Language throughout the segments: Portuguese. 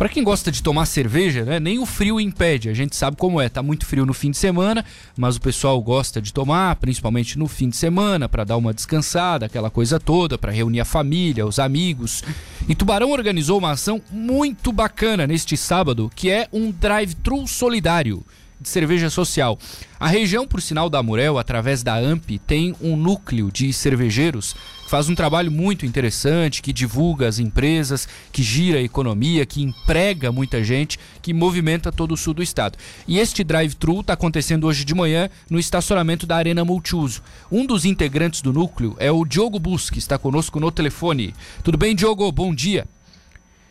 Para quem gosta de tomar cerveja, né, nem o frio impede. A gente sabe como é, tá muito frio no fim de semana, mas o pessoal gosta de tomar, principalmente no fim de semana, para dar uma descansada, aquela coisa toda, para reunir a família, os amigos. E Tubarão organizou uma ação muito bacana neste sábado, que é um drive-thru solidário de cerveja social. A região, por sinal da Amurel, através da AMP, tem um núcleo de cervejeiros faz um trabalho muito interessante, que divulga as empresas, que gira a economia, que emprega muita gente, que movimenta todo o sul do estado. E este drive-thru está acontecendo hoje de manhã no estacionamento da Arena Multiuso. Um dos integrantes do núcleo é o Diogo Bus, que está conosco no telefone. Tudo bem, Diogo? Bom dia.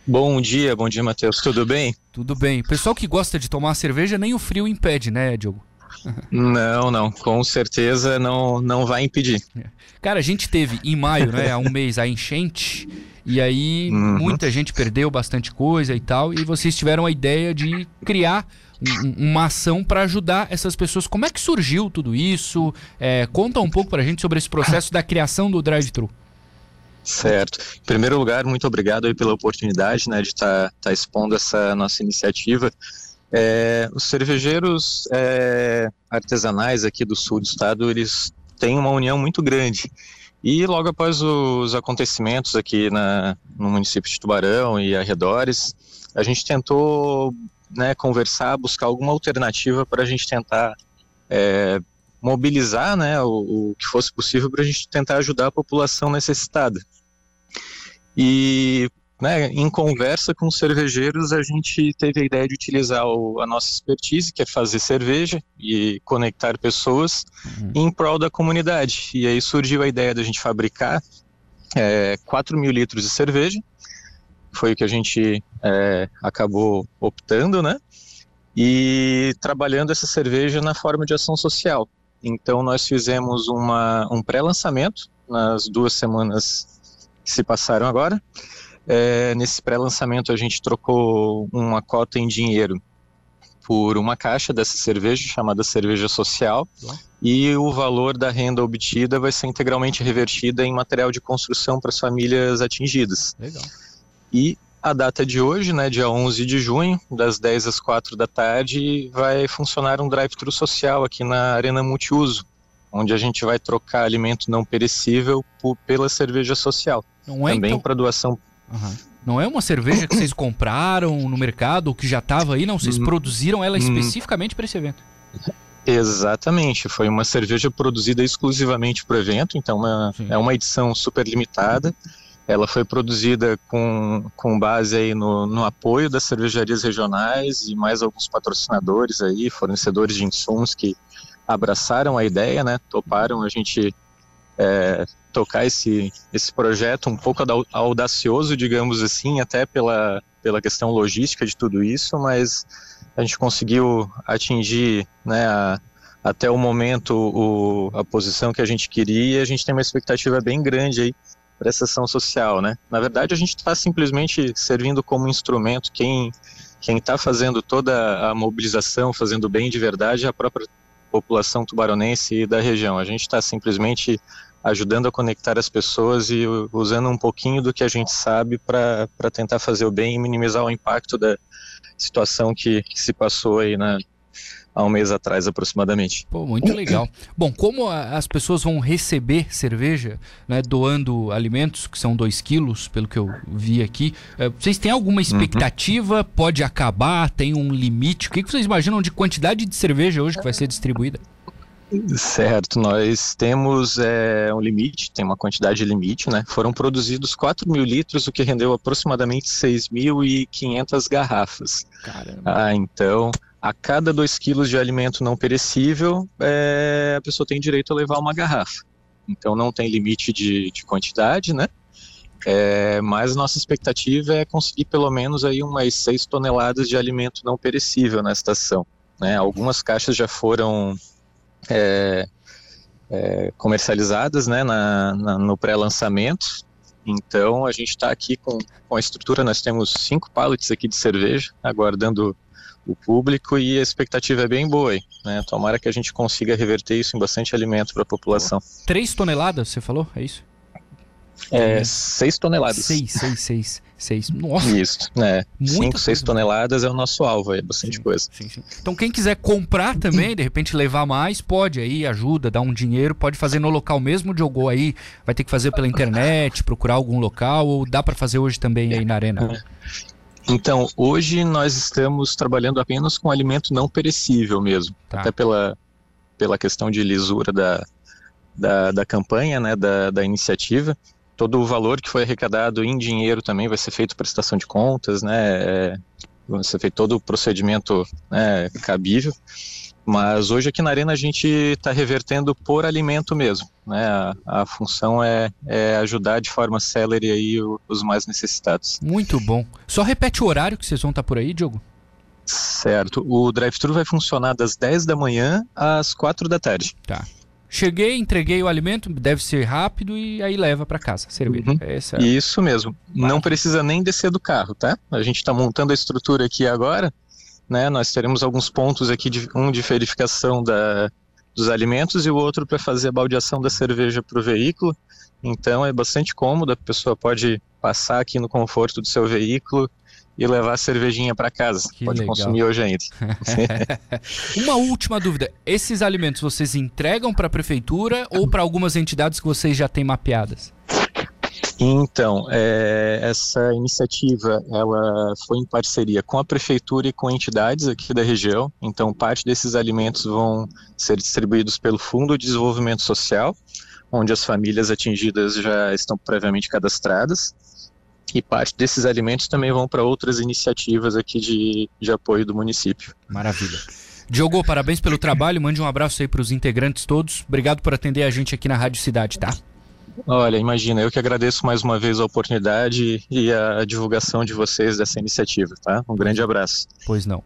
Bom dia, bom dia, Matheus. Tudo bem? Tudo bem. Pessoal que gosta de tomar cerveja, nem o frio impede, né, Diogo? Não, não, com certeza não, não vai impedir. É. Cara, a gente teve em maio, né, há um mês, a enchente, e aí uhum. muita gente perdeu bastante coisa e tal, e vocês tiveram a ideia de criar uma ação para ajudar essas pessoas. Como é que surgiu tudo isso? É, conta um pouco para a gente sobre esse processo da criação do drive-thru. Certo. Em primeiro lugar, muito obrigado aí pela oportunidade né, de estar tá, tá expondo essa nossa iniciativa. É, os cervejeiros é, artesanais aqui do sul do estado, eles têm uma união muito grande. E logo após os acontecimentos aqui na, no município de Tubarão e arredores, a gente tentou né, conversar, buscar alguma alternativa para a gente tentar é, mobilizar né, o, o que fosse possível para a gente tentar ajudar a população necessitada. E né, em conversa com os cervejeiros, a gente teve a ideia de utilizar o, a nossa expertise, que é fazer cerveja e conectar pessoas uhum. em prol da comunidade. E aí surgiu a ideia da gente fabricar é, 4 mil litros de cerveja, foi o que a gente é, acabou optando, né? E trabalhando essa cerveja na forma de ação social. Então nós fizemos uma, um pré-lançamento nas duas semanas que se passaram agora. É, nesse pré-lançamento a gente trocou uma cota em dinheiro por uma caixa dessa cerveja chamada cerveja social e o valor da renda obtida vai ser integralmente revertida em material de construção para as famílias atingidas. Legal. E a data de hoje, né, dia 11 de junho, das 10 às 4 da tarde, vai funcionar um drive-thru social aqui na Arena Multiuso, onde a gente vai trocar alimento não perecível por, pela cerveja social. Não é, Também então... para doação. Uhum. Não é uma cerveja que vocês compraram no mercado ou que já estava aí, não? Vocês hum. produziram ela hum. especificamente para esse evento? Exatamente, foi uma cerveja produzida exclusivamente para o evento, então uma, é uma edição super limitada. Ela foi produzida com, com base aí no, no apoio das cervejarias regionais e mais alguns patrocinadores aí, fornecedores de insumos que abraçaram a ideia, né? Toparam a gente é, tocar esse, esse projeto um pouco audacioso, digamos assim, até pela, pela questão logística de tudo isso, mas a gente conseguiu atingir, né, a, até o momento o, a posição que a gente queria e a gente tem uma expectativa bem grande aí para essa ação social, né? Na verdade, a gente está simplesmente servindo como instrumento. Quem quem está fazendo toda a mobilização, fazendo bem de verdade, é a própria população tubaronense e da região. A gente está simplesmente ajudando a conectar as pessoas e usando um pouquinho do que a gente sabe para tentar fazer o bem e minimizar o impacto da situação que, que se passou aí na, há um mês atrás aproximadamente. Pô, muito legal. Bom, como a, as pessoas vão receber cerveja, né, doando alimentos, que são 2 quilos, pelo que eu vi aqui, é, vocês têm alguma uhum. expectativa? Uhum. Pode acabar? Tem um limite? O que, que vocês imaginam de quantidade de cerveja hoje que vai ser distribuída? Certo, nós temos é, um limite, tem uma quantidade limite, né? Foram produzidos 4 mil litros, o que rendeu aproximadamente 6.500 garrafas. Caramba. Ah, então, a cada 2 quilos de alimento não perecível, é, a pessoa tem direito a levar uma garrafa. Então não tem limite de, de quantidade, né? É, mas nossa expectativa é conseguir pelo menos aí umas 6 toneladas de alimento não perecível na estação. Né? Algumas caixas já foram é, é, comercializadas né, na, na no pré-lançamento. Então a gente está aqui com, com a estrutura, nós temos cinco pallets aqui de cerveja, aguardando o público e a expectativa é bem boa. Né? Tomara que a gente consiga reverter isso em bastante alimento para a população. Três toneladas, você falou? É isso? É, seis toneladas. Seis, seis, seis. Seis. Nossa. Isso, né? Cinco, seis toneladas é o nosso alvo, é bastante sim, coisa. Sim, sim. Então quem quiser comprar também, de repente levar mais, pode aí, ajuda, dá um dinheiro, pode fazer no local mesmo, jogou aí, vai ter que fazer pela internet, procurar algum local, ou dá para fazer hoje também aí na arena? Então, hoje nós estamos trabalhando apenas com alimento não perecível mesmo, tá. até pela, pela questão de lisura da, da, da campanha, né, da, da iniciativa todo o valor que foi arrecadado em dinheiro também vai ser feito prestação de contas, né? É, vai ser feito todo o procedimento né, cabível. Mas hoje aqui na Arena a gente está revertendo por alimento mesmo. Né? A, a função é, é, ajudar de forma célere aí os mais necessitados. Muito bom. Só repete o horário que vocês vão estar tá por aí, Diogo. Certo. O drive-thru vai funcionar das 10 da manhã às 4 da tarde. Tá. Cheguei, entreguei o alimento, deve ser rápido e aí leva para casa, servir. Uhum. É Isso mesmo. Não precisa nem descer do carro, tá? A gente está montando a estrutura aqui agora, né? Nós teremos alguns pontos aqui, de, um de verificação da, dos alimentos e o outro para fazer a baldeação da cerveja para o veículo. Então é bastante cômodo, a pessoa pode passar aqui no conforto do seu veículo e levar a cervejinha para casa. Que Pode legal. consumir hoje ainda. Uma última dúvida: esses alimentos vocês entregam para a prefeitura ou para algumas entidades que vocês já têm mapeadas? Então, é, essa iniciativa ela foi em parceria com a prefeitura e com entidades aqui da região. Então, parte desses alimentos vão ser distribuídos pelo Fundo de Desenvolvimento Social, onde as famílias atingidas já estão previamente cadastradas e parte desses alimentos também vão para outras iniciativas aqui de, de apoio do município. Maravilha. Diogo, parabéns pelo trabalho, mande um abraço aí para os integrantes todos. Obrigado por atender a gente aqui na Rádio Cidade, tá? Olha, imagina, eu que agradeço mais uma vez a oportunidade e a divulgação de vocês dessa iniciativa, tá? Um grande abraço. Pois não.